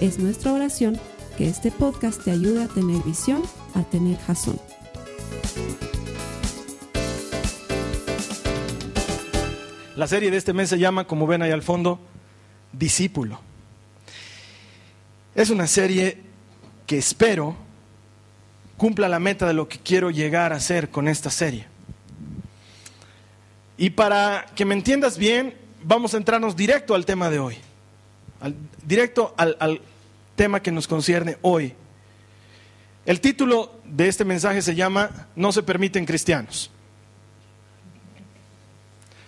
Es nuestra oración que este podcast te ayude a tener visión, a tener jazón. La serie de este mes se llama, como ven ahí al fondo, Discípulo. Es una serie que espero cumpla la meta de lo que quiero llegar a hacer con esta serie. Y para que me entiendas bien, vamos a entrarnos directo al tema de hoy, directo al, al tema que nos concierne hoy. El título de este mensaje se llama No se permiten cristianos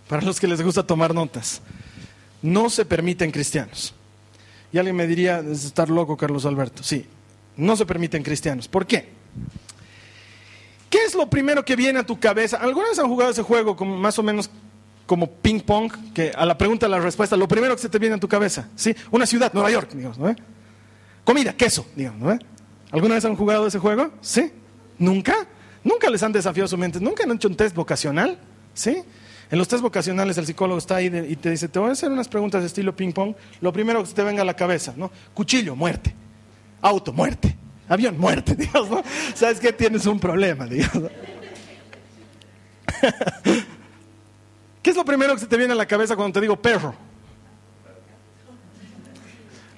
para los que les gusta tomar notas. No se permiten cristianos. Y alguien me diría, es estar loco, Carlos Alberto. Sí, no se permiten cristianos. ¿Por qué? ¿Qué es lo primero que viene a tu cabeza? ¿Alguna vez han jugado ese juego como, más o menos como ping pong? Que a la pregunta, a la respuesta, lo primero que se te viene a tu cabeza. ¿Sí? Una ciudad, Nueva York, digamos, ¿no? Comida, queso, digamos, ¿no? ¿Alguna vez han jugado ese juego? ¿Sí? ¿Nunca? ¿Nunca les han desafiado su mente? ¿Nunca han hecho un test vocacional? ¿Sí? En los test vocacionales el psicólogo está ahí y te dice, te voy a hacer unas preguntas de estilo ping pong, lo primero que te venga a la cabeza, ¿no? Cuchillo, muerte. Auto, muerte. Avión, muerte, Dios, ¿no? ¿Sabes qué? Tienes un problema, Dios. ¿Qué es lo primero que se te viene a la cabeza cuando te digo perro?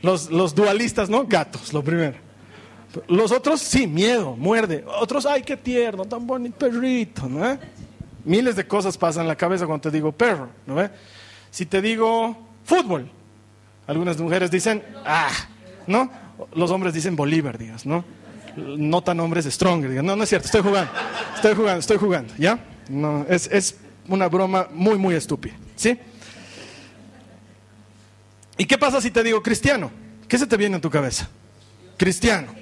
Los, los dualistas, ¿no? Gatos, lo primero. Los otros, sí, miedo, muerde. Otros, ay, qué tierno, tan bonito perrito, ¿no? Miles de cosas pasan en la cabeza cuando te digo perro, ¿no? Si te digo fútbol, algunas mujeres dicen, ah, ¿no? Los hombres dicen Bolívar, digas, ¿no? No tan hombres stronger, digan, no, no es cierto, estoy jugando, estoy jugando, estoy jugando, ¿ya? No, es, es una broma muy, muy estúpida, ¿sí? ¿Y qué pasa si te digo cristiano? ¿Qué se te viene en tu cabeza? Cristiano.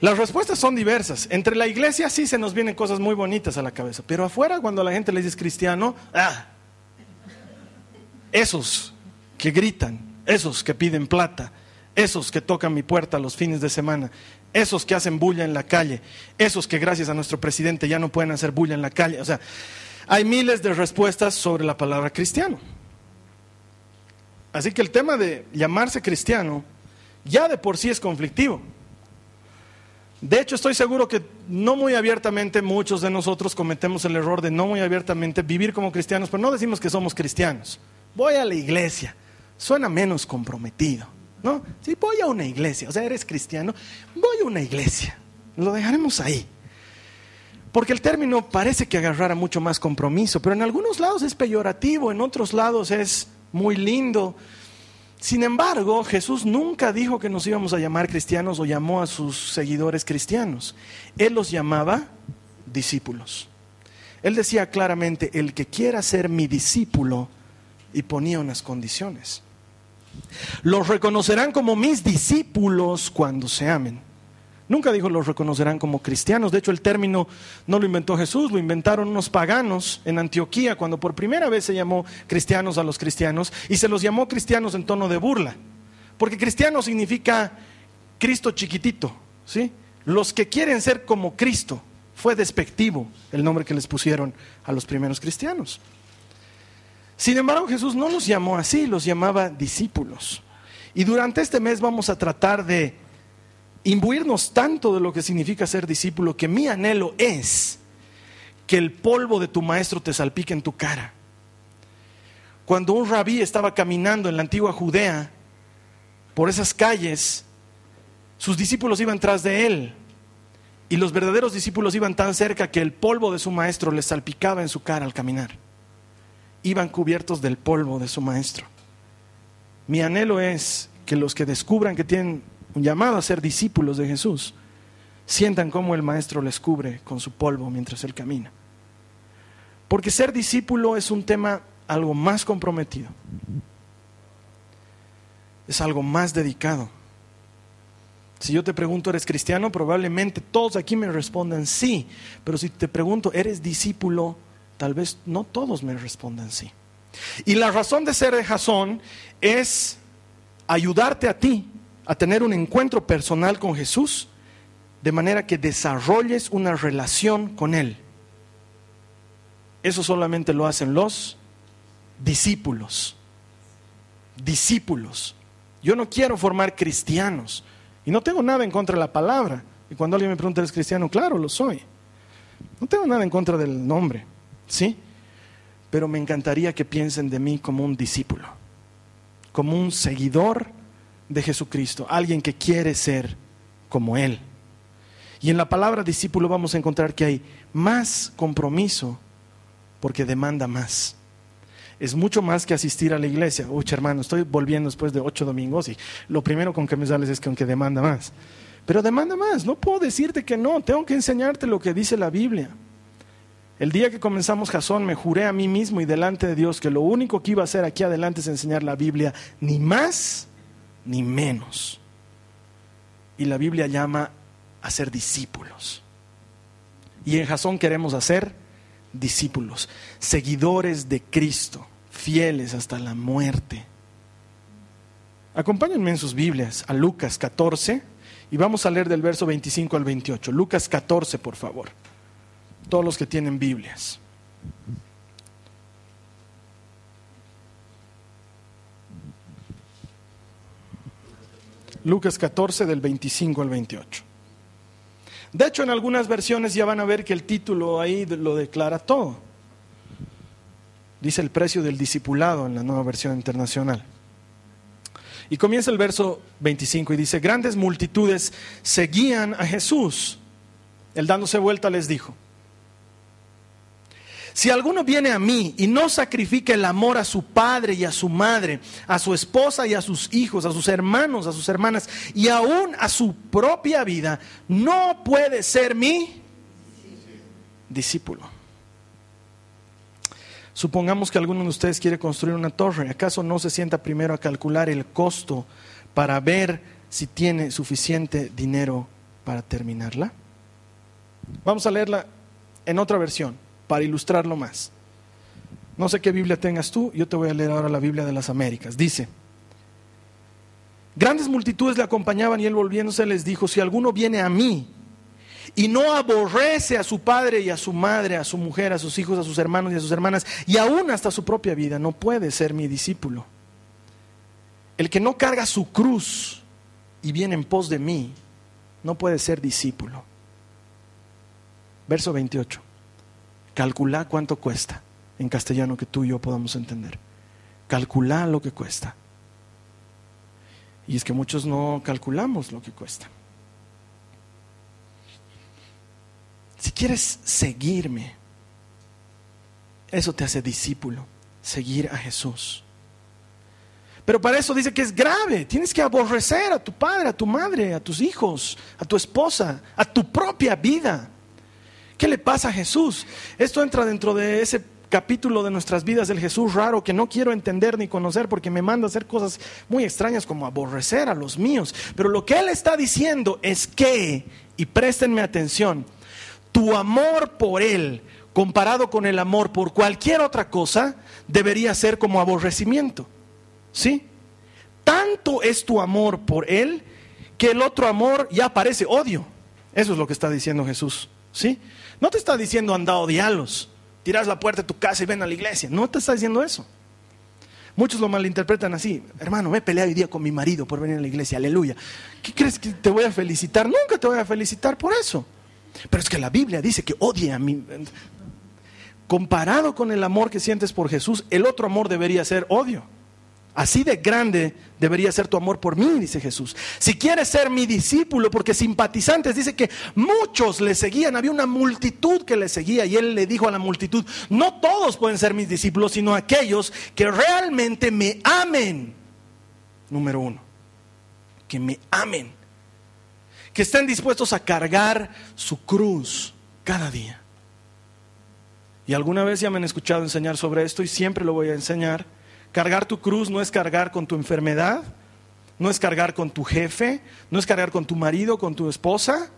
Las respuestas son diversas. Entre la iglesia sí se nos vienen cosas muy bonitas a la cabeza, pero afuera cuando la gente le dice cristiano, ah, esos que gritan, esos que piden plata, esos que tocan mi puerta los fines de semana, esos que hacen bulla en la calle, esos que gracias a nuestro presidente ya no pueden hacer bulla en la calle. O sea, hay miles de respuestas sobre la palabra cristiano. Así que el tema de llamarse cristiano ya de por sí es conflictivo. De hecho, estoy seguro que no muy abiertamente muchos de nosotros cometemos el error de no muy abiertamente vivir como cristianos, pero no decimos que somos cristianos. Voy a la iglesia. Suena menos comprometido, ¿no? Sí, voy a una iglesia. O sea, eres cristiano, voy a una iglesia. Lo dejaremos ahí. Porque el término parece que agarrara mucho más compromiso, pero en algunos lados es peyorativo, en otros lados es muy lindo. Sin embargo, Jesús nunca dijo que nos íbamos a llamar cristianos o llamó a sus seguidores cristianos. Él los llamaba discípulos. Él decía claramente, el que quiera ser mi discípulo, y ponía unas condiciones. Los reconocerán como mis discípulos cuando se amen. Nunca dijo los reconocerán como cristianos. De hecho, el término no lo inventó Jesús, lo inventaron unos paganos en Antioquía cuando por primera vez se llamó cristianos a los cristianos y se los llamó cristianos en tono de burla. Porque cristiano significa Cristo chiquitito, ¿sí? Los que quieren ser como Cristo. Fue despectivo el nombre que les pusieron a los primeros cristianos. Sin embargo, Jesús no los llamó así, los llamaba discípulos. Y durante este mes vamos a tratar de imbuirnos tanto de lo que significa ser discípulo que mi anhelo es que el polvo de tu maestro te salpique en tu cara. Cuando un rabí estaba caminando en la antigua Judea por esas calles, sus discípulos iban tras de él y los verdaderos discípulos iban tan cerca que el polvo de su maestro les salpicaba en su cara al caminar. Iban cubiertos del polvo de su maestro. Mi anhelo es que los que descubran que tienen un llamado a ser discípulos de Jesús, sientan cómo el Maestro les cubre con su polvo mientras él camina. Porque ser discípulo es un tema algo más comprometido, es algo más dedicado. Si yo te pregunto, ¿eres cristiano? Probablemente todos aquí me respondan sí. Pero si te pregunto, ¿eres discípulo? Tal vez no todos me respondan sí. Y la razón de ser de Jasón es ayudarte a ti a tener un encuentro personal con Jesús, de manera que desarrolles una relación con Él. Eso solamente lo hacen los discípulos. Discípulos. Yo no quiero formar cristianos. Y no tengo nada en contra de la palabra. Y cuando alguien me pregunta, ¿eres cristiano? Claro, lo soy. No tengo nada en contra del nombre. ¿Sí? Pero me encantaría que piensen de mí como un discípulo. Como un seguidor de Jesucristo. Alguien que quiere ser como Él. Y en la palabra discípulo vamos a encontrar que hay más compromiso porque demanda más. Es mucho más que asistir a la iglesia. Uy, hermano, estoy volviendo después de ocho domingos y lo primero con que me sales es que aunque demanda más. Pero demanda más. No puedo decirte que no. Tengo que enseñarte lo que dice la Biblia. El día que comenzamos Jasón me juré a mí mismo y delante de Dios que lo único que iba a hacer aquí adelante es enseñar la Biblia, ni más ni menos. Y la Biblia llama a ser discípulos. Y en Jasón queremos hacer discípulos, seguidores de Cristo, fieles hasta la muerte. Acompáñenme en sus Biblias a Lucas 14 y vamos a leer del verso 25 al 28. Lucas 14, por favor. Todos los que tienen Biblias. Lucas 14 del 25 al 28. De hecho, en algunas versiones ya van a ver que el título ahí lo declara todo. Dice el precio del discipulado en la nueva versión internacional. Y comienza el verso 25 y dice, grandes multitudes seguían a Jesús. Él dándose vuelta les dijo, si alguno viene a mí y no sacrifica el amor a su padre y a su madre, a su esposa y a sus hijos, a sus hermanos, a sus hermanas y aún a su propia vida, no puede ser mi discípulo. Supongamos que alguno de ustedes quiere construir una torre. ¿Acaso no se sienta primero a calcular el costo para ver si tiene suficiente dinero para terminarla? Vamos a leerla en otra versión para ilustrarlo más. No sé qué Biblia tengas tú, yo te voy a leer ahora la Biblia de las Américas. Dice, grandes multitudes le acompañaban y él volviéndose les dijo, si alguno viene a mí y no aborrece a su padre y a su madre, a su mujer, a sus hijos, a sus hermanos y a sus hermanas, y aún hasta su propia vida, no puede ser mi discípulo. El que no carga su cruz y viene en pos de mí, no puede ser discípulo. Verso 28. Calcula cuánto cuesta en castellano que tú y yo podamos entender. Calcula lo que cuesta. Y es que muchos no calculamos lo que cuesta. Si quieres seguirme, eso te hace discípulo, seguir a Jesús. Pero para eso dice que es grave. Tienes que aborrecer a tu padre, a tu madre, a tus hijos, a tu esposa, a tu propia vida. ¿Qué le pasa a Jesús? Esto entra dentro de ese capítulo de nuestras vidas del Jesús raro que no quiero entender ni conocer porque me manda a hacer cosas muy extrañas como aborrecer a los míos. Pero lo que Él está diciendo es que, y préstenme atención, tu amor por Él comparado con el amor por cualquier otra cosa debería ser como aborrecimiento. ¿Sí? Tanto es tu amor por Él que el otro amor ya parece odio. Eso es lo que está diciendo Jesús. ¿Sí? No te está diciendo anda a odiarlos, tiras la puerta de tu casa y ven a la iglesia. No te está diciendo eso. Muchos lo malinterpretan así. Hermano, me he peleado hoy día con mi marido por venir a la iglesia. Aleluya. ¿Qué crees que te voy a felicitar? Nunca te voy a felicitar por eso. Pero es que la Biblia dice que odie a mí. Comparado con el amor que sientes por Jesús, el otro amor debería ser odio. Así de grande debería ser tu amor por mí, dice Jesús. Si quieres ser mi discípulo, porque simpatizantes, dice que muchos le seguían, había una multitud que le seguía y él le dijo a la multitud, no todos pueden ser mis discípulos, sino aquellos que realmente me amen. Número uno, que me amen, que estén dispuestos a cargar su cruz cada día. Y alguna vez ya me han escuchado enseñar sobre esto y siempre lo voy a enseñar Cargar tu cruz no es cargar con tu enfermedad, no es cargar con tu jefe, no es cargar con tu marido, con tu esposa,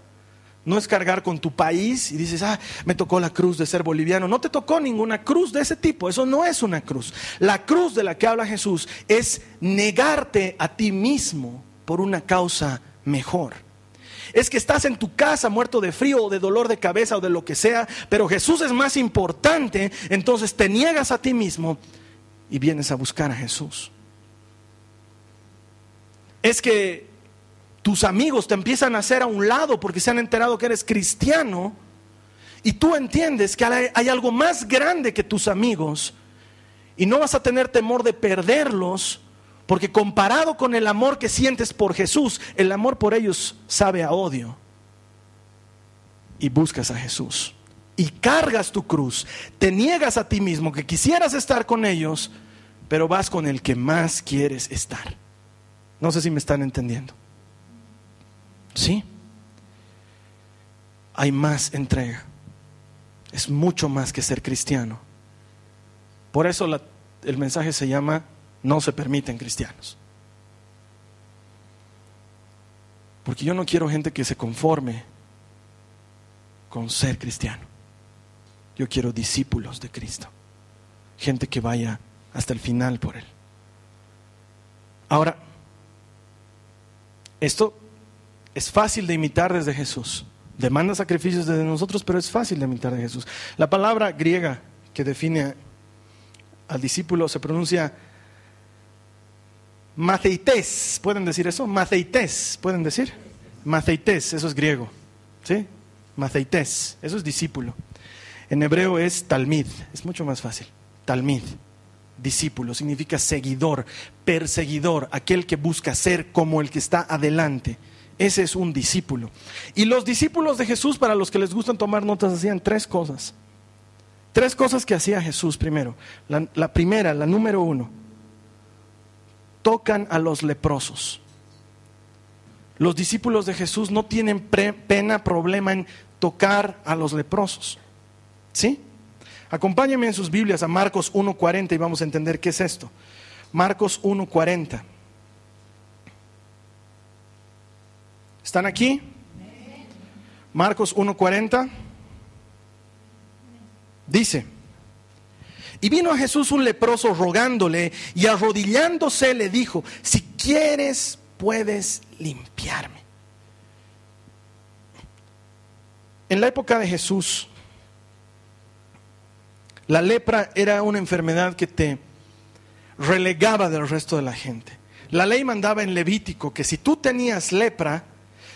no es cargar con tu país y dices, ah, me tocó la cruz de ser boliviano. No te tocó ninguna cruz de ese tipo, eso no es una cruz. La cruz de la que habla Jesús es negarte a ti mismo por una causa mejor. Es que estás en tu casa muerto de frío o de dolor de cabeza o de lo que sea, pero Jesús es más importante, entonces te niegas a ti mismo y vienes a buscar a Jesús. Es que tus amigos te empiezan a hacer a un lado porque se han enterado que eres cristiano y tú entiendes que hay algo más grande que tus amigos y no vas a tener temor de perderlos porque comparado con el amor que sientes por Jesús, el amor por ellos sabe a odio. Y buscas a Jesús. Y cargas tu cruz. Te niegas a ti mismo que quisieras estar con ellos, pero vas con el que más quieres estar. No sé si me están entendiendo. Sí. Hay más entrega. Es mucho más que ser cristiano. Por eso el mensaje se llama No se permiten cristianos. Porque yo no quiero gente que se conforme con ser cristiano. Yo quiero discípulos de Cristo. Gente que vaya hasta el final por Él. Ahora, esto es fácil de imitar desde Jesús. Demanda sacrificios desde nosotros, pero es fácil de imitar de Jesús. La palabra griega que define al discípulo se pronuncia maceites. ¿Pueden decir eso? Maceites. ¿Pueden decir? Maceites, eso es griego. ¿Sí? Maceites, eso es discípulo. En hebreo es talmid, es mucho más fácil. Talmid, discípulo, significa seguidor, perseguidor, aquel que busca ser como el que está adelante. Ese es un discípulo. Y los discípulos de Jesús, para los que les gustan tomar notas, hacían tres cosas. Tres cosas que hacía Jesús primero. La, primera, la número uno, tocan a los leprosos. Los discípulos de Jesús no tienen pena, problema en tocar a los leprosos. ¿Sí? Acompáñenme en sus Biblias a Marcos 1.40 y vamos a entender qué es esto. Marcos 1.40. ¿Están aquí? Marcos 1:40 dice, y vino a Jesús un leproso rogándole y arrodillándose le dijo, si quieres puedes limpiarme. En la época de Jesús, la lepra era una enfermedad que te relegaba del resto de la gente. La ley mandaba en Levítico que si tú tenías lepra,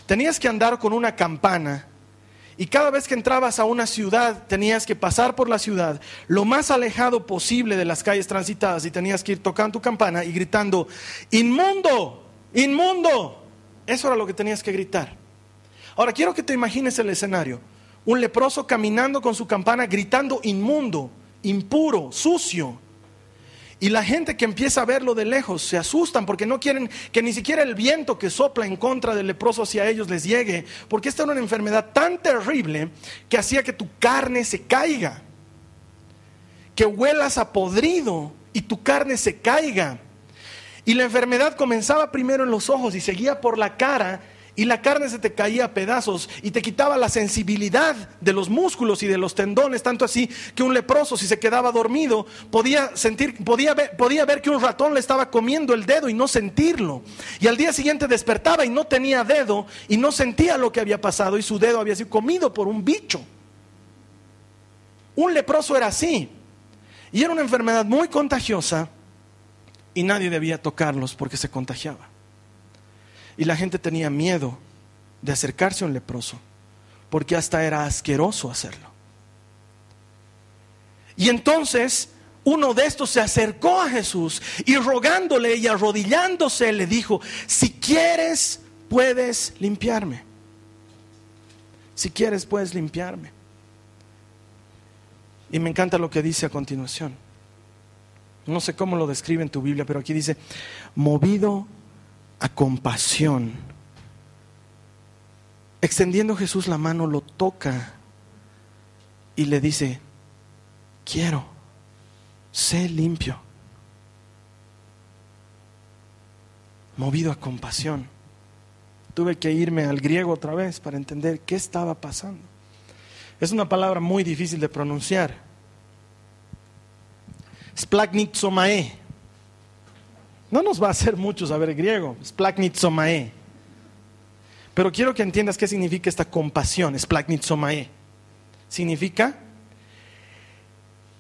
tenías que andar con una campana y cada vez que entrabas a una ciudad tenías que pasar por la ciudad lo más alejado posible de las calles transitadas y tenías que ir tocando tu campana y gritando, inmundo, inmundo. Eso era lo que tenías que gritar. Ahora quiero que te imagines el escenario. Un leproso caminando con su campana gritando inmundo, impuro, sucio. Y la gente que empieza a verlo de lejos se asustan porque no quieren que ni siquiera el viento que sopla en contra del leproso hacia ellos les llegue, porque esta era una enfermedad tan terrible que hacía que tu carne se caiga, que huelas a podrido y tu carne se caiga. Y la enfermedad comenzaba primero en los ojos y seguía por la cara y la carne se te caía a pedazos y te quitaba la sensibilidad de los músculos y de los tendones, tanto así que un leproso si se quedaba dormido podía sentir, podía ver, podía ver que un ratón le estaba comiendo el dedo y no sentirlo. Y al día siguiente despertaba y no tenía dedo y no sentía lo que había pasado y su dedo había sido comido por un bicho. Un leproso era así y era una enfermedad muy contagiosa y nadie debía tocarlos porque se contagiaba. Y la gente tenía miedo de acercarse a un leproso, porque hasta era asqueroso hacerlo. Y entonces uno de estos se acercó a Jesús y rogándole y arrodillándose le dijo, si quieres puedes limpiarme. Si quieres puedes limpiarme. Y me encanta lo que dice a continuación. No sé cómo lo describe en tu Biblia, pero aquí dice, movido a compasión. Extendiendo Jesús la mano, lo toca y le dice, quiero, sé limpio. movido a compasión. Tuve que irme al griego otra vez para entender qué estaba pasando. Es una palabra muy difícil de pronunciar. Splagnizomae. No nos va a hacer mucho saber griego. Splagnizomae. Pero quiero que entiendas qué significa esta compasión. Splagnizomae. Significa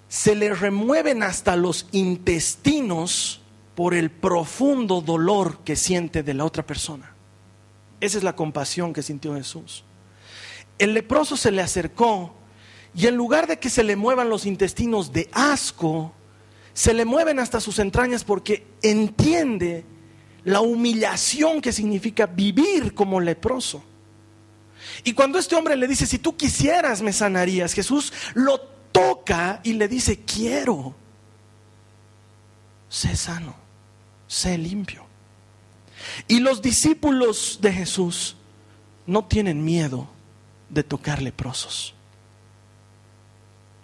se le remueven hasta los intestinos por el profundo dolor que siente de la otra persona. Esa es la compasión que sintió Jesús. El leproso se le acercó y en lugar de que se le muevan los intestinos de asco, se le mueven hasta sus entrañas porque entiende la humillación que significa vivir como leproso. Y cuando este hombre le dice, si tú quisieras me sanarías, Jesús lo toca y le dice, quiero, sé sano sé limpio. Y los discípulos de Jesús no tienen miedo de tocar leprosos.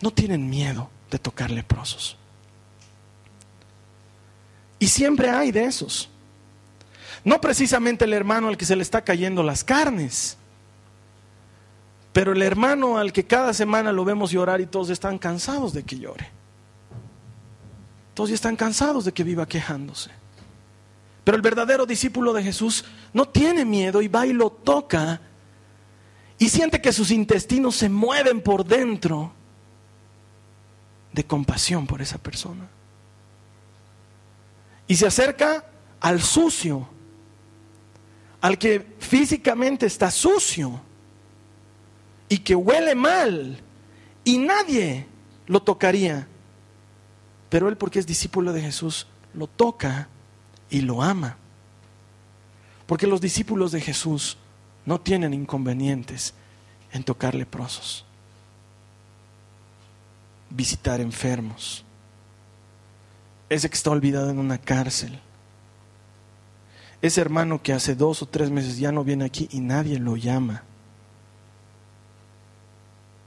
No tienen miedo de tocar leprosos. Y siempre hay de esos. No precisamente el hermano al que se le está cayendo las carnes, pero el hermano al que cada semana lo vemos llorar y todos están cansados de que llore. Todos están cansados de que viva quejándose. Pero el verdadero discípulo de Jesús no tiene miedo y va y lo toca y siente que sus intestinos se mueven por dentro de compasión por esa persona. Y se acerca al sucio, al que físicamente está sucio y que huele mal y nadie lo tocaría. Pero él porque es discípulo de Jesús lo toca y lo ama. Porque los discípulos de Jesús no tienen inconvenientes en tocar leprosos, visitar enfermos, ese que está olvidado en una cárcel, ese hermano que hace dos o tres meses ya no viene aquí y nadie lo llama.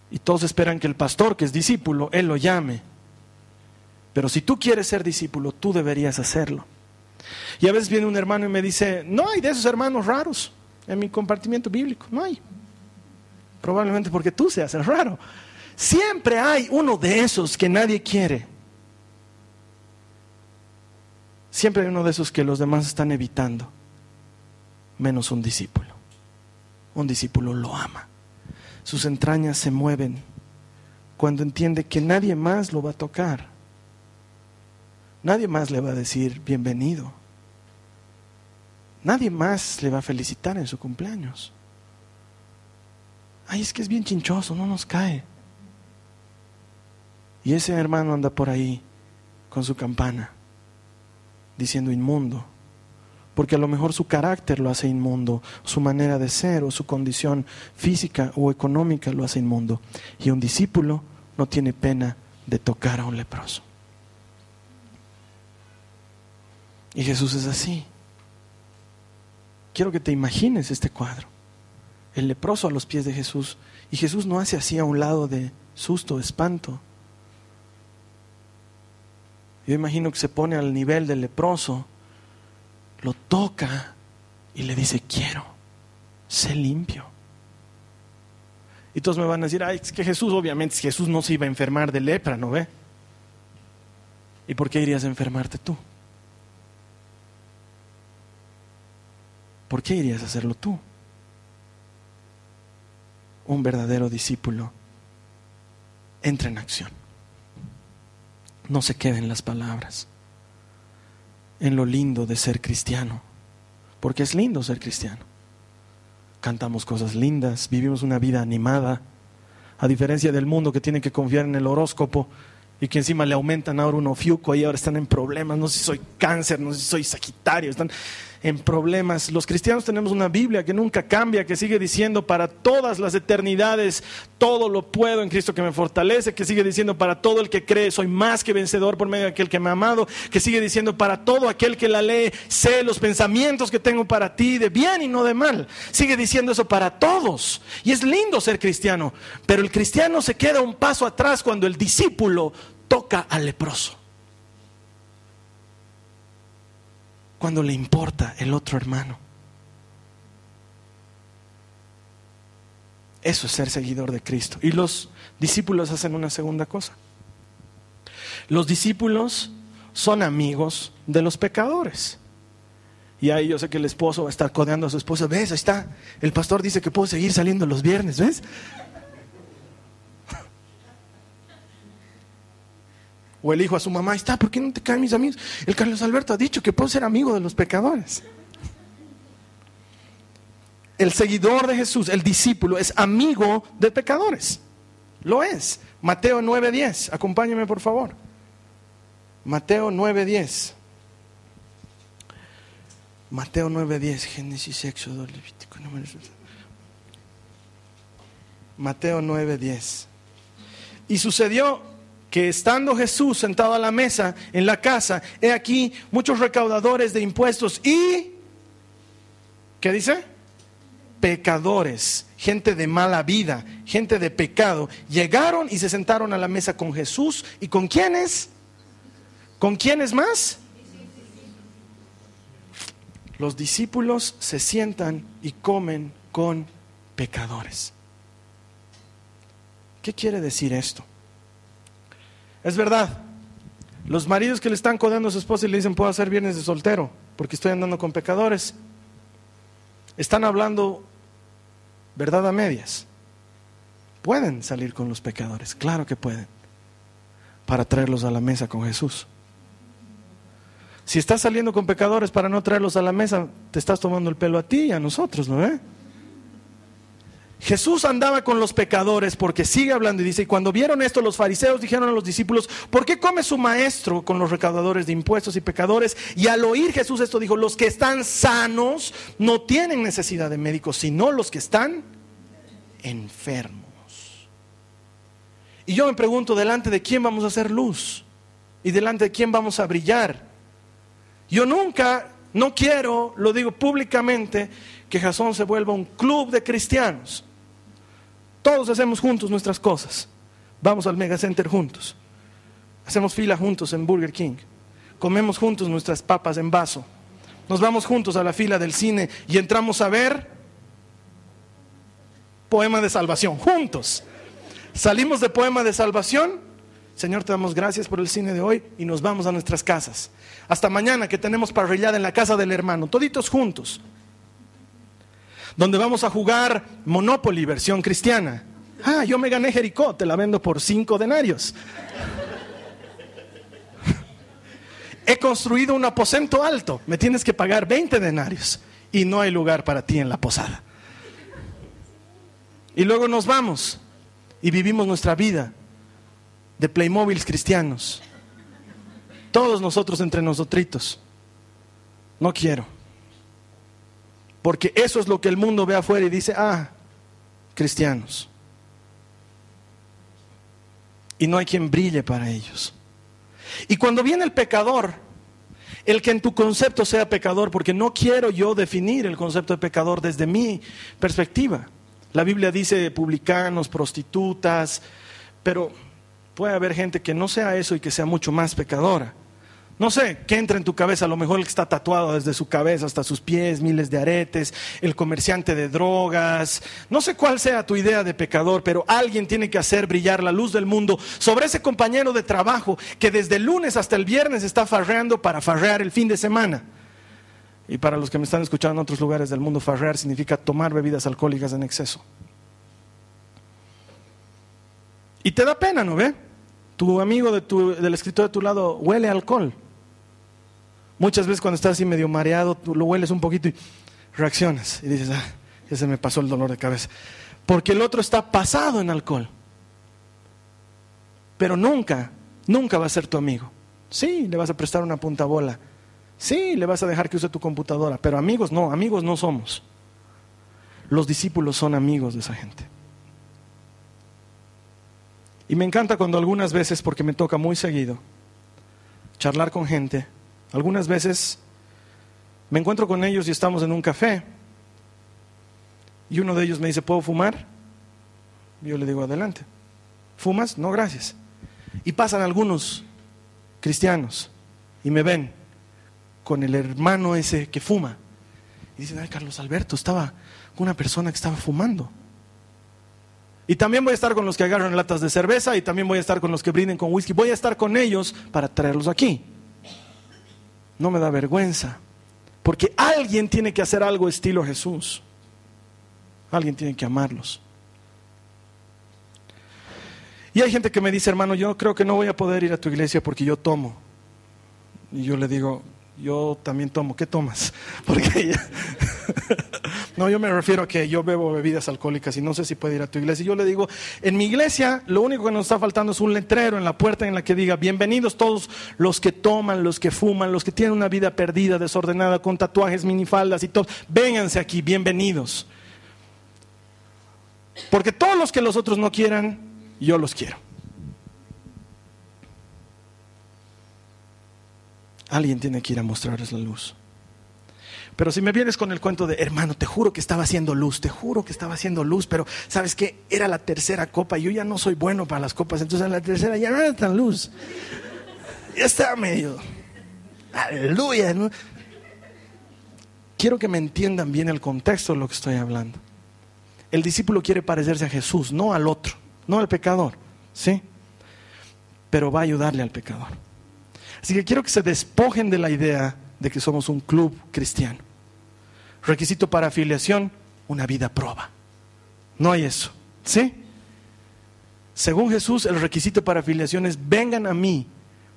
Y todos esperan que el pastor, que es discípulo, él lo llame. Pero si tú quieres ser discípulo, tú deberías hacerlo. Y a veces viene un hermano y me dice, no hay de esos hermanos raros en mi compartimiento bíblico, no hay. Probablemente porque tú seas el raro. Siempre hay uno de esos que nadie quiere. Siempre hay uno de esos que los demás están evitando, menos un discípulo. Un discípulo lo ama. Sus entrañas se mueven cuando entiende que nadie más lo va a tocar. Nadie más le va a decir bienvenido. Nadie más le va a felicitar en su cumpleaños. Ay, es que es bien chinchoso, no nos cae. Y ese hermano anda por ahí con su campana, diciendo inmundo, porque a lo mejor su carácter lo hace inmundo, su manera de ser o su condición física o económica lo hace inmundo. Y un discípulo no tiene pena de tocar a un leproso. Y Jesús es así. Quiero que te imagines este cuadro. El leproso a los pies de Jesús. Y Jesús no hace así a un lado de susto, espanto. Yo imagino que se pone al nivel del leproso, lo toca y le dice, quiero, sé limpio. Y todos me van a decir, ay, es que Jesús, obviamente, Jesús no se iba a enfermar de lepra, ¿no ve? ¿Y por qué irías a enfermarte tú? ¿por qué irías a hacerlo tú? Un verdadero discípulo entra en acción. No se quede en las palabras, en lo lindo de ser cristiano, porque es lindo ser cristiano. Cantamos cosas lindas, vivimos una vida animada, a diferencia del mundo que tiene que confiar en el horóscopo y que encima le aumentan ahora un ofiuco y ahora están en problemas, no sé si soy cáncer, no sé si soy sagitario, están en problemas. Los cristianos tenemos una Biblia que nunca cambia, que sigue diciendo para todas las eternidades, todo lo puedo en Cristo que me fortalece, que sigue diciendo para todo el que cree, soy más que vencedor por medio de aquel que me ha amado, que sigue diciendo para todo aquel que la lee, sé los pensamientos que tengo para ti, de bien y no de mal. Sigue diciendo eso para todos. Y es lindo ser cristiano, pero el cristiano se queda un paso atrás cuando el discípulo toca al leproso. cuando le importa el otro hermano. Eso es ser seguidor de Cristo. Y los discípulos hacen una segunda cosa. Los discípulos son amigos de los pecadores. Y ahí yo sé que el esposo va a estar codeando a su esposa. ¿Ves? Ahí está. El pastor dice que puedo seguir saliendo los viernes. ¿Ves? O el hijo a su mamá. Está. ¿Por qué no te caen mis amigos? El Carlos Alberto ha dicho que puedo ser amigo de los pecadores. El seguidor de Jesús, el discípulo, es amigo de pecadores. Lo es. Mateo 9:10. Acompáñeme, por favor. Mateo 9:10. Mateo 9:10, Génesis, Éxodo, Levítico, Mateo 9:10. Y sucedió que estando Jesús sentado a la mesa en la casa, he aquí muchos recaudadores de impuestos y, ¿qué dice? Pecadores, gente de mala vida, gente de pecado, llegaron y se sentaron a la mesa con Jesús y con quiénes? ¿Con quiénes más? Los discípulos se sientan y comen con pecadores. ¿Qué quiere decir esto? Es verdad, los maridos que le están codeando a su esposa y le dicen, puedo hacer bienes de soltero porque estoy andando con pecadores, están hablando verdad a medias. Pueden salir con los pecadores, claro que pueden, para traerlos a la mesa con Jesús. Si estás saliendo con pecadores para no traerlos a la mesa, te estás tomando el pelo a ti y a nosotros, ¿no ve? Jesús andaba con los pecadores porque sigue hablando y dice, y cuando vieron esto los fariseos dijeron a los discípulos, ¿por qué come su maestro con los recaudadores de impuestos y pecadores? Y al oír Jesús esto dijo, los que están sanos no tienen necesidad de médicos, sino los que están enfermos. Y yo me pregunto, ¿delante de quién vamos a hacer luz? ¿Y delante de quién vamos a brillar? Yo nunca, no quiero, lo digo públicamente, que Jasón se vuelva un club de cristianos. Todos hacemos juntos nuestras cosas. Vamos al Megacenter juntos. Hacemos fila juntos en Burger King. Comemos juntos nuestras papas en vaso. Nos vamos juntos a la fila del cine y entramos a ver Poema de Salvación, juntos. Salimos de Poema de Salvación Señor, te damos gracias por el cine de hoy y nos vamos a nuestras casas. Hasta mañana que tenemos parrillada en la casa del hermano, toditos juntos. Donde vamos a jugar Monopoly versión cristiana. Ah, yo me gané Jericó, te la vendo por cinco denarios. He construido un aposento alto, me tienes que pagar 20 denarios y no hay lugar para ti en la posada. Y luego nos vamos y vivimos nuestra vida de Playmobiles cristianos. Todos nosotros entre nosotros. No quiero. Porque eso es lo que el mundo ve afuera y dice, ah, cristianos. Y no hay quien brille para ellos. Y cuando viene el pecador, el que en tu concepto sea pecador, porque no quiero yo definir el concepto de pecador desde mi perspectiva. La Biblia dice publicanos, prostitutas, pero puede haber gente que no sea eso y que sea mucho más pecadora. No sé, ¿qué entra en tu cabeza? A lo mejor el que está tatuado desde su cabeza hasta sus pies, miles de aretes, el comerciante de drogas. No sé cuál sea tu idea de pecador, pero alguien tiene que hacer brillar la luz del mundo sobre ese compañero de trabajo que desde el lunes hasta el viernes está farreando para farrear el fin de semana. Y para los que me están escuchando en otros lugares del mundo, farrear significa tomar bebidas alcohólicas en exceso. Y te da pena, ¿no ve? Tu amigo del escritor de tu lado huele alcohol. Muchas veces cuando estás así medio mareado, tú lo hueles un poquito y reaccionas y dices, ah, ya se me pasó el dolor de cabeza. Porque el otro está pasado en alcohol. Pero nunca, nunca va a ser tu amigo. Sí, le vas a prestar una punta bola. Sí, le vas a dejar que use tu computadora. Pero amigos no, amigos no somos. Los discípulos son amigos de esa gente. Y me encanta cuando algunas veces, porque me toca muy seguido, charlar con gente, algunas veces me encuentro con ellos y estamos en un café y uno de ellos me dice, ¿puedo fumar? Yo le digo, adelante. ¿Fumas? No, gracias. Y pasan algunos cristianos y me ven con el hermano ese que fuma. Y dicen, ay, Carlos Alberto estaba con una persona que estaba fumando. Y también voy a estar con los que agarran latas de cerveza y también voy a estar con los que brinden con whisky. Voy a estar con ellos para traerlos aquí. No me da vergüenza. Porque alguien tiene que hacer algo estilo Jesús. Alguien tiene que amarlos. Y hay gente que me dice, hermano, yo creo que no voy a poder ir a tu iglesia porque yo tomo. Y yo le digo, yo también tomo. ¿Qué tomas? Porque no, yo me refiero a que yo bebo bebidas alcohólicas y no sé si puede ir a tu iglesia. Y yo le digo, en mi iglesia lo único que nos está faltando es un letrero en la puerta en la que diga, bienvenidos todos los que toman, los que fuman, los que tienen una vida perdida, desordenada, con tatuajes, minifaldas y todo. Vénganse aquí, bienvenidos. Porque todos los que los otros no quieran, yo los quiero. Alguien tiene que ir a mostrarles la luz. Pero si me vienes con el cuento de, hermano, te juro que estaba haciendo luz, te juro que estaba haciendo luz, pero sabes que era la tercera copa y yo ya no soy bueno para las copas, entonces en la tercera ya no era tan luz. Ya estaba medio. Aleluya. Quiero que me entiendan bien el contexto de lo que estoy hablando. El discípulo quiere parecerse a Jesús, no al otro, no al pecador, ¿sí? Pero va a ayudarle al pecador. Así que quiero que se despojen de la idea de que somos un club cristiano. Requisito para afiliación, una vida prueba. No hay eso. ¿Sí? Según Jesús, el requisito para afiliación es vengan a mí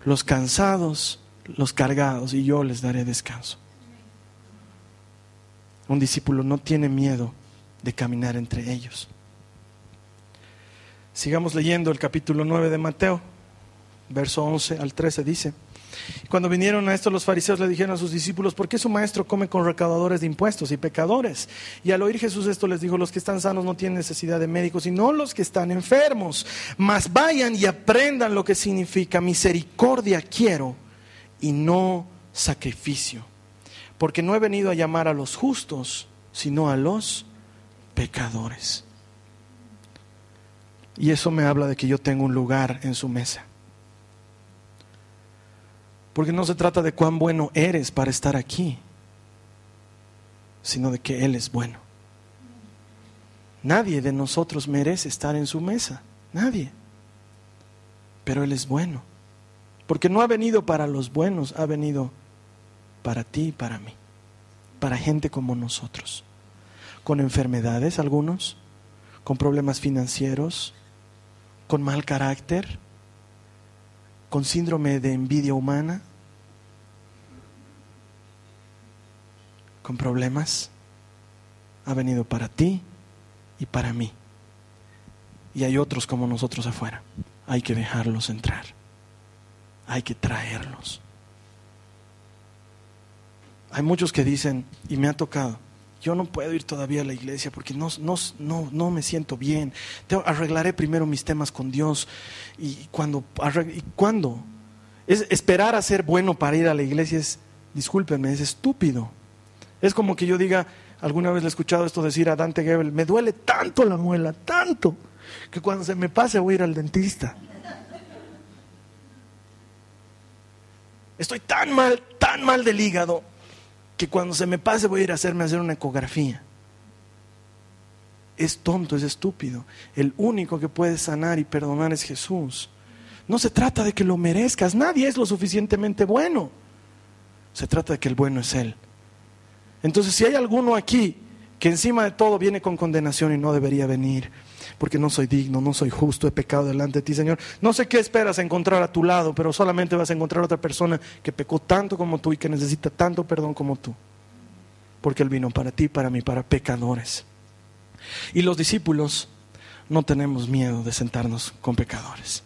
los cansados, los cargados, y yo les daré descanso. Un discípulo no tiene miedo de caminar entre ellos. Sigamos leyendo el capítulo 9 de Mateo, verso 11 al 13 dice. Cuando vinieron a esto los fariseos le dijeron a sus discípulos, ¿por qué su maestro come con recaudadores de impuestos y pecadores? Y al oír Jesús esto les dijo, los que están sanos no tienen necesidad de médicos, sino los que están enfermos. Mas vayan y aprendan lo que significa misericordia quiero y no sacrificio. Porque no he venido a llamar a los justos, sino a los pecadores. Y eso me habla de que yo tengo un lugar en su mesa. Porque no se trata de cuán bueno eres para estar aquí, sino de que Él es bueno. Nadie de nosotros merece estar en su mesa, nadie. Pero Él es bueno. Porque no ha venido para los buenos, ha venido para ti y para mí, para gente como nosotros, con enfermedades algunos, con problemas financieros, con mal carácter, con síndrome de envidia humana, con problemas, ha venido para ti y para mí. Y hay otros como nosotros afuera. Hay que dejarlos entrar. Hay que traerlos. Hay muchos que dicen, y me ha tocado, yo no puedo ir todavía a la iglesia porque no, no, no, no me siento bien. arreglaré primero mis temas con Dios. Y cuando, y cuando es esperar a ser bueno para ir a la iglesia es, discúlpenme, es estúpido. Es como que yo diga, alguna vez le he escuchado esto decir a Dante Gebel, me duele tanto la muela, tanto, que cuando se me pase voy a ir al dentista. Estoy tan mal, tan mal del hígado, que cuando se me pase voy a ir a hacerme hacer una ecografía. Es tonto, es estúpido. El único que puede sanar y perdonar es Jesús. No se trata de que lo merezcas, nadie es lo suficientemente bueno. Se trata de que el bueno es Él. Entonces, si hay alguno aquí que encima de todo viene con condenación y no debería venir, porque no soy digno, no soy justo, he pecado delante de ti, Señor. No sé qué esperas encontrar a tu lado, pero solamente vas a encontrar otra persona que pecó tanto como tú y que necesita tanto perdón como tú. Porque Él vino para ti, para mí, para pecadores. Y los discípulos no tenemos miedo de sentarnos con pecadores.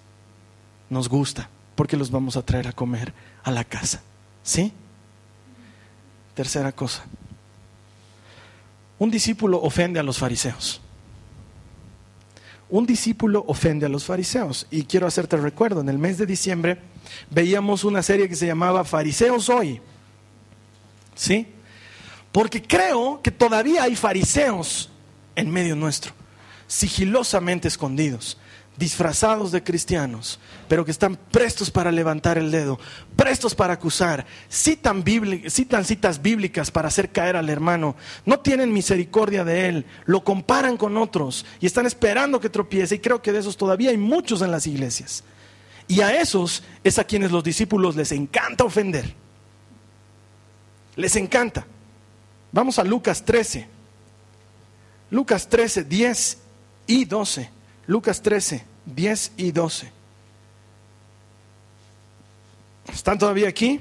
Nos gusta, porque los vamos a traer a comer a la casa. ¿Sí? Tercera cosa. Un discípulo ofende a los fariseos un discípulo ofende a los fariseos. Y quiero hacerte recuerdo, en el mes de diciembre veíamos una serie que se llamaba Fariseos hoy. ¿Sí? Porque creo que todavía hay fariseos en medio nuestro, sigilosamente escondidos, disfrazados de cristianos, pero que están prestos para levantar el dedo, prestos para acusar, citan, citan, citas bíblicas para hacer caer al hermano, no tienen misericordia de él, lo comparan con otros y están esperando que tropiece. Y creo que de esos todavía hay muchos en las iglesias. Y a esos es a quienes los discípulos les encanta ofender. Les encanta. Vamos a Lucas 13. Lucas 13, 10 y 12. Lucas 13, 10 y 12. ¿Están todavía aquí?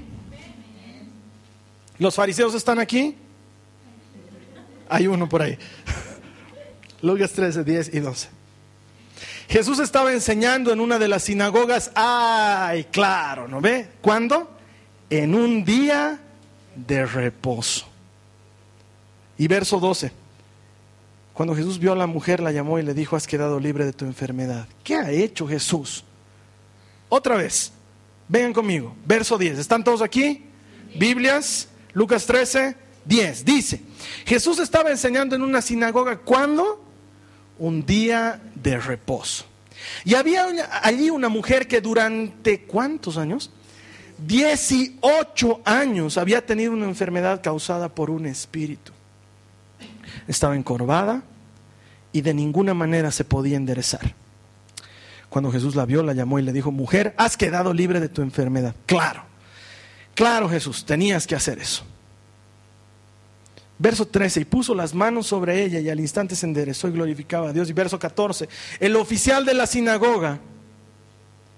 ¿Los fariseos están aquí? Hay uno por ahí. Lucas 13, 10 y 12. Jesús estaba enseñando en una de las sinagogas. Ay, claro, ¿no ve? ¿Cuándo? En un día de reposo. Y verso 12. Cuando Jesús vio a la mujer, la llamó y le dijo, has quedado libre de tu enfermedad. ¿Qué ha hecho Jesús? Otra vez, vengan conmigo. Verso 10. ¿Están todos aquí? Biblias, Lucas 13, 10. Dice, Jesús estaba enseñando en una sinagoga. ¿Cuándo? Un día de reposo. Y había allí una mujer que durante cuántos años? 18 años había tenido una enfermedad causada por un espíritu estaba encorvada y de ninguna manera se podía enderezar. Cuando Jesús la vio, la llamó y le dijo, mujer, has quedado libre de tu enfermedad. Claro, claro Jesús, tenías que hacer eso. Verso 13, y puso las manos sobre ella y al instante se enderezó y glorificaba a Dios. Y verso 14, el oficial de la sinagoga,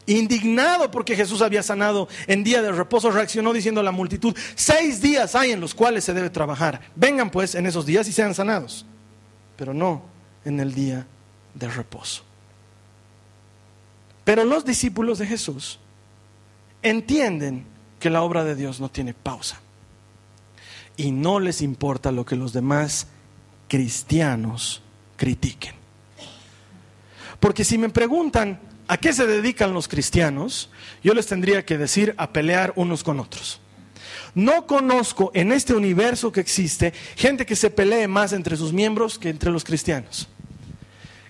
indignado porque Jesús había sanado en día de reposo, reaccionó diciendo a la multitud, seis días hay en los cuales se debe trabajar. Vengan pues en esos días y sean sanados, pero no en el día de reposo. Pero los discípulos de Jesús entienden que la obra de Dios no tiene pausa y no les importa lo que los demás cristianos critiquen. Porque si me preguntan, ¿A qué se dedican los cristianos? Yo les tendría que decir a pelear unos con otros. No conozco en este universo que existe gente que se pelee más entre sus miembros que entre los cristianos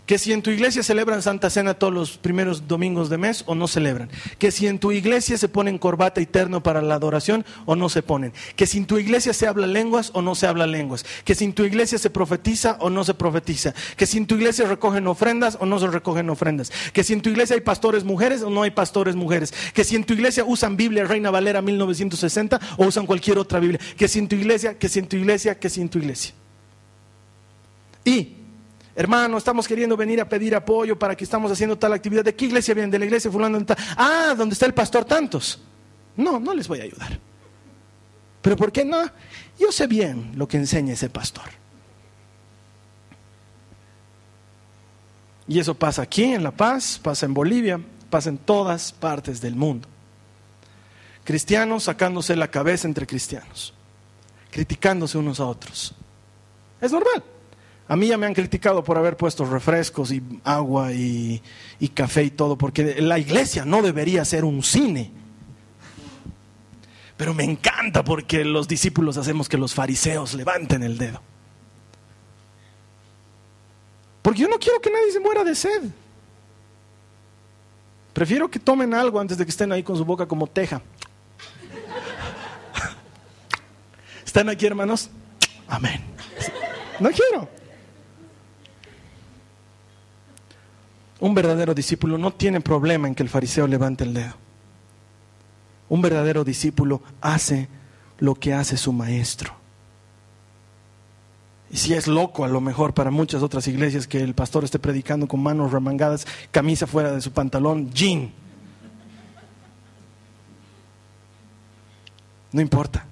que si en tu iglesia celebran Santa Cena todos los primeros domingos de mes o no celebran, que si en tu iglesia se ponen corbata y para la adoración o no se ponen, que si en tu iglesia se habla lenguas o no se habla lenguas, que si en tu iglesia se profetiza o no se profetiza, que si en tu iglesia recogen ofrendas o no se recogen ofrendas, que si en tu iglesia hay pastores mujeres o no hay pastores mujeres, que si en tu iglesia usan Biblia Reina Valera 1960 o usan cualquier otra Biblia, que si en tu iglesia, que si en tu iglesia, que si en tu iglesia. Y Hermano, estamos queriendo venir a pedir apoyo para que estamos haciendo tal actividad. ¿De qué iglesia vienen? De la iglesia fulano. Ah, ¿dónde está el pastor tantos? No, no les voy a ayudar. ¿Pero por qué no? Yo sé bien lo que enseña ese pastor. Y eso pasa aquí en La Paz, pasa en Bolivia, pasa en todas partes del mundo. Cristianos sacándose la cabeza entre cristianos, criticándose unos a otros. Es normal. A mí ya me han criticado por haber puesto refrescos y agua y, café y todo, porque la iglesia no debería ser un cine. Pero me encanta porque los discípulos hacemos que los fariseos levanten el dedo. Porque yo no quiero que nadie se muera de sed. Prefiero que tomen algo antes de que estén ahí con su boca como teja. ¿Están aquí, hermanos? Amén. No quiero. Un verdadero discípulo no tiene problema en que el fariseo levante el dedo. Un verdadero discípulo hace lo que hace su maestro. Y si es loco a lo mejor para muchas otras iglesias que el pastor esté predicando con manos remangadas, camisa fuera de su pantalón, jean. No importa.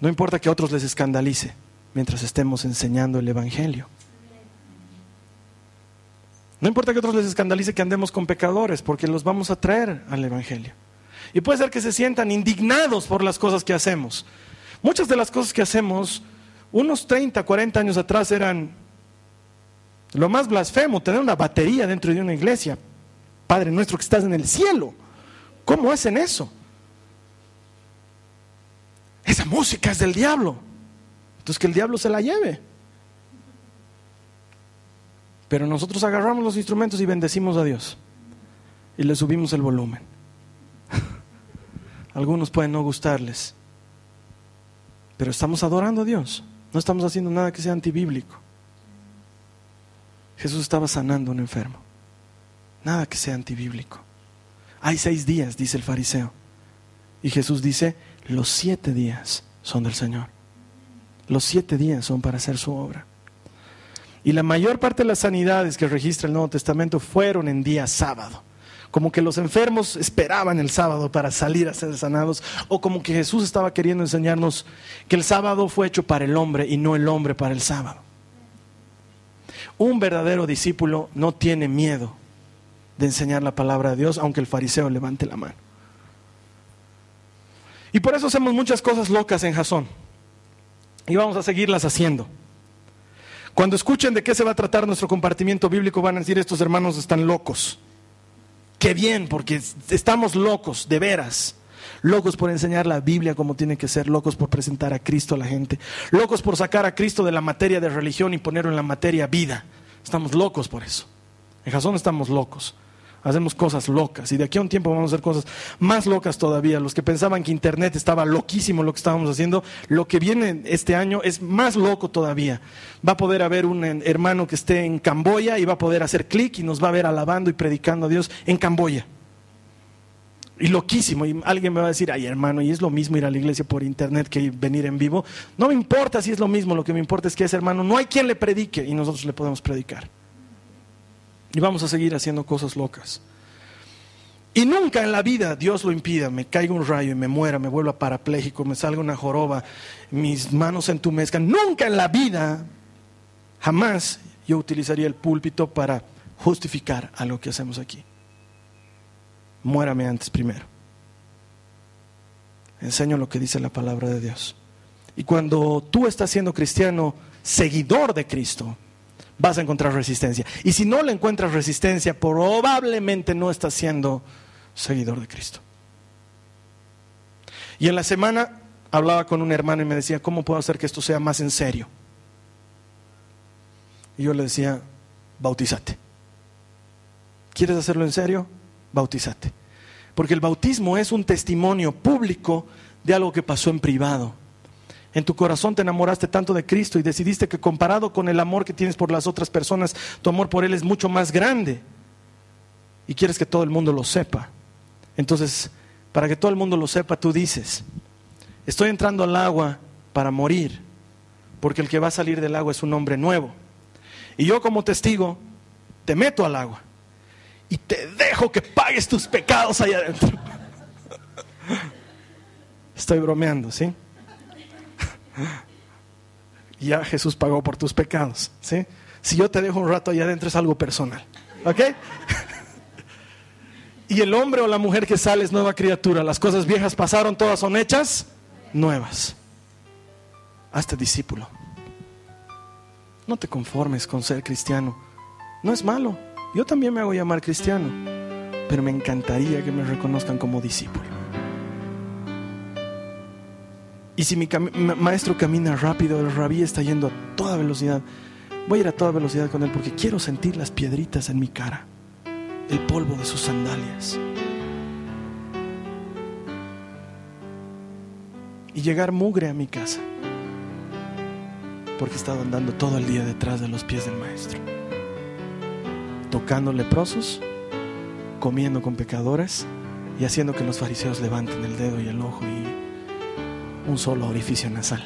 No importa que a otros les escandalice mientras estemos enseñando el Evangelio. No importa que otros les escandalice que andemos con pecadores, porque los vamos a traer al Evangelio. Y puede ser que se sientan indignados por las cosas que hacemos. Muchas de las cosas que hacemos, unos 30, 40 años atrás, eran lo más blasfemo, tener una batería dentro de una iglesia. Padre nuestro que estás en el cielo. ¿Cómo hacen eso? Esa música es del diablo. Entonces que el diablo se la lleve. Pero nosotros agarramos los instrumentos y bendecimos a Dios. Y le subimos el volumen. Algunos pueden no gustarles. Pero estamos adorando a Dios. No estamos haciendo nada que sea antibíblico. Jesús estaba sanando a un enfermo. Nada que sea antibíblico. Hay seis días, dice el fariseo. Y Jesús dice, los siete días son del Señor. Los siete días son para hacer su obra. Y la mayor parte de las sanidades que registra el Nuevo Testamento fueron en día sábado. Como que los enfermos esperaban el sábado para salir a ser sanados, o como que Jesús estaba queriendo enseñarnos que el sábado fue hecho para el hombre y no el hombre para el sábado. Un verdadero discípulo no tiene miedo de enseñar la palabra de Dios, aunque el fariseo levante la mano. Y por eso hacemos muchas cosas locas en Jasón. Y vamos a seguirlas haciendo. Cuando escuchen de qué se va a tratar nuestro compartimiento bíblico, van a decir, estos hermanos están locos. Qué bien, porque estamos locos, de veras. Locos por enseñar la Biblia como tiene que ser, locos por presentar a Cristo a la gente, locos por sacar a Cristo de la materia de religión y ponerlo en la materia vida. Estamos locos por eso. En Jasón estamos locos hacemos cosas locas y de aquí a un tiempo vamos a hacer cosas más locas todavía. Los que pensaban que Internet estaba loquísimo lo que estábamos haciendo, lo que viene este año es más loco todavía. Va a poder haber un hermano que esté en Camboya y va a poder hacer clic y nos va a ver alabando y predicando a Dios en Camboya. Y loquísimo, y alguien me va a decir, ay hermano, y es lo mismo ir a la iglesia por internet que venir en vivo. No me importa si es lo mismo, lo que me importa es que ese hermano no hay quien le predique y nosotros le podemos predicar. Y vamos a seguir haciendo cosas locas. Y nunca en la vida Dios lo impida, me caiga un rayo y me muera, me vuelva parapléjico, me salga una joroba, mis manos entumezcan. Nunca en la vida, jamás yo utilizaría el púlpito para justificar algo que hacemos aquí. Muérame antes primero. Enseño lo que dice la palabra de Dios. Y cuando tú estás siendo cristiano, seguidor de Cristo, vas a encontrar resistencia. Y si no le encuentras resistencia, probablemente no estás siendo seguidor de Cristo. Y en la semana hablaba con un hermano y me decía, ¿cómo puedo hacer que esto sea más en serio? Y yo le decía, bautízate. ¿Quieres hacerlo en serio? Bautízate. Porque el bautismo es un testimonio público de algo que pasó en privado en tu corazón te enamoraste tanto de Cristo y decidiste que comparado con el amor que tienes por las otras personas, tu amor por Él es mucho más grande. Y quieres que todo el mundo lo sepa. Entonces, para que todo el mundo lo sepa, tú dices, estoy entrando al agua para morir, porque el que va a salir del agua es un hombre nuevo. Y yo como testigo, te meto al agua y te dejo que pagues tus pecados allá adentro. Estoy bromeando, ¿sí? ya Jesús pagó por tus pecados. ¿sí? Si yo te dejo un rato allá adentro es algo personal. ¿Ok? y el hombre o la mujer que sale es nueva criatura. Las cosas viejas pasaron, todas son hechas nuevas. Hazte discípulo. No te conformes con ser cristiano. No es malo. Yo también me hago llamar cristiano. Pero me encantaría que me reconozcan como discípulo. Y si mi maestro camina rápido, el rabí está yendo a toda velocidad, voy a ir a toda velocidad con él porque quiero sentir las piedritas en mi cara, el polvo de sus sandalias. Y llegar mugre a mi casa, porque he estado andando todo el día detrás de los pies del maestro, tocando leprosos, comiendo con pecadores y haciendo que los fariseos levanten el dedo y el ojo y un solo orificio nasal.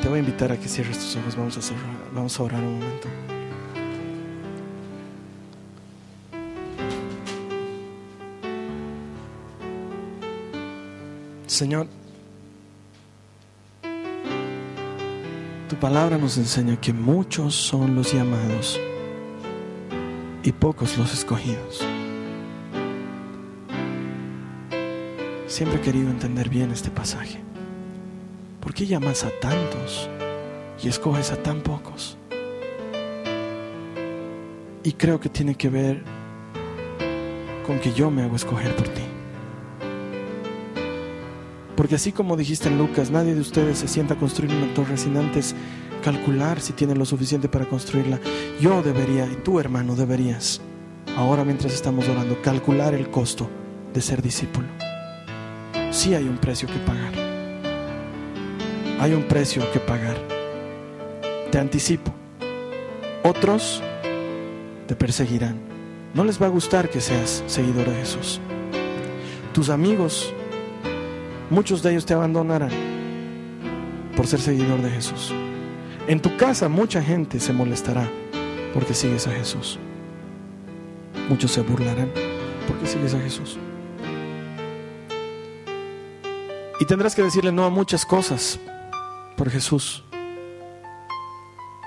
Te voy a invitar a que cierres tus ojos. Vamos a cerrar, vamos a orar un momento. Señor, tu palabra nos enseña que muchos son los llamados y pocos los escogidos. Siempre he querido entender bien este pasaje. ¿Por qué llamas a tantos y escoges a tan pocos? Y creo que tiene que ver con que yo me hago escoger por ti. Porque así como dijiste en Lucas, nadie de ustedes se sienta a construir una torre sin antes calcular si tiene lo suficiente para construirla. Yo debería, y tú hermano deberías, ahora mientras estamos orando, calcular el costo de ser discípulo. Sí hay un precio que pagar. Hay un precio que pagar. Te anticipo. Otros te perseguirán. No les va a gustar que seas seguidor de Jesús. Tus amigos, muchos de ellos te abandonarán por ser seguidor de Jesús. En tu casa mucha gente se molestará porque sigues a Jesús. Muchos se burlarán porque sigues a Jesús. Y tendrás que decirle no a muchas cosas por Jesús.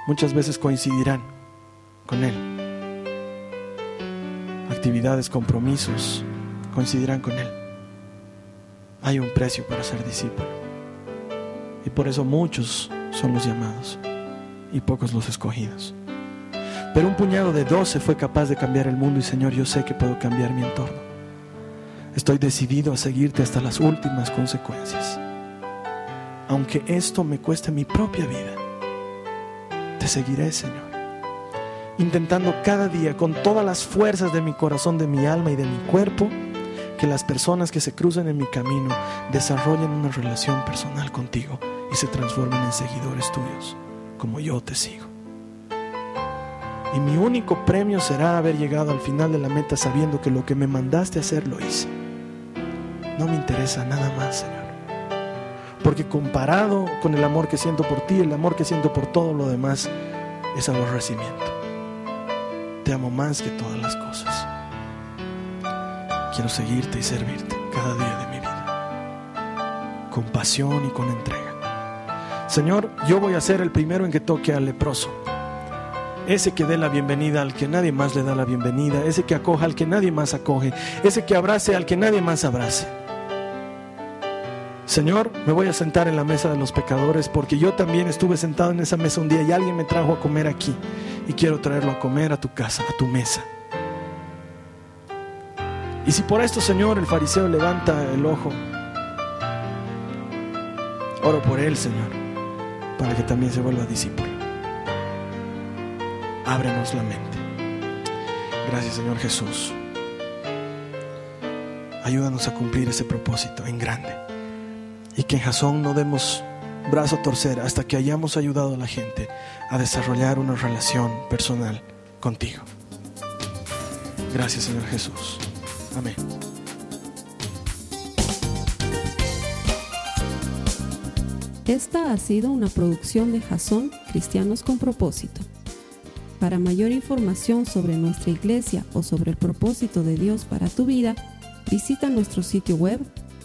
Muchas veces coincidirán con Él. Actividades, compromisos, coincidirán con Él. Hay un precio para ser discípulo. Y por eso muchos son los llamados y pocos los escogidos. Pero un puñado de doce fue capaz de cambiar el mundo y Señor, yo sé que puedo cambiar mi entorno. Estoy decidido a seguirte hasta las últimas consecuencias. Aunque esto me cueste mi propia vida, te seguiré, Señor. Intentando cada día con todas las fuerzas de mi corazón, de mi alma y de mi cuerpo, que las personas que se cruzan en mi camino desarrollen una relación personal contigo y se transformen en seguidores tuyos, como yo te sigo. Y mi único premio será haber llegado al final de la meta sabiendo que lo que me mandaste hacer lo hice. No me interesa nada más, Señor. Porque comparado con el amor que siento por ti, el amor que siento por todo lo demás es aborrecimiento. Te amo más que todas las cosas. Quiero seguirte y servirte cada día de mi vida. Con pasión y con entrega. Señor, yo voy a ser el primero en que toque al leproso. Ese que dé la bienvenida al que nadie más le da la bienvenida. Ese que acoja al que nadie más acoge. Ese que abrace al que nadie más abrace. Señor, me voy a sentar en la mesa de los pecadores porque yo también estuve sentado en esa mesa un día y alguien me trajo a comer aquí y quiero traerlo a comer a tu casa, a tu mesa. Y si por esto, Señor, el fariseo levanta el ojo, oro por él, Señor, para que también se vuelva discípulo. Ábrenos la mente. Gracias, Señor Jesús. Ayúdanos a cumplir ese propósito en grande. Y que en Jasón no demos brazo a torcer hasta que hayamos ayudado a la gente a desarrollar una relación personal contigo. Gracias, Señor Jesús. Amén. Esta ha sido una producción de Jasón Cristianos con Propósito. Para mayor información sobre nuestra iglesia o sobre el propósito de Dios para tu vida, visita nuestro sitio web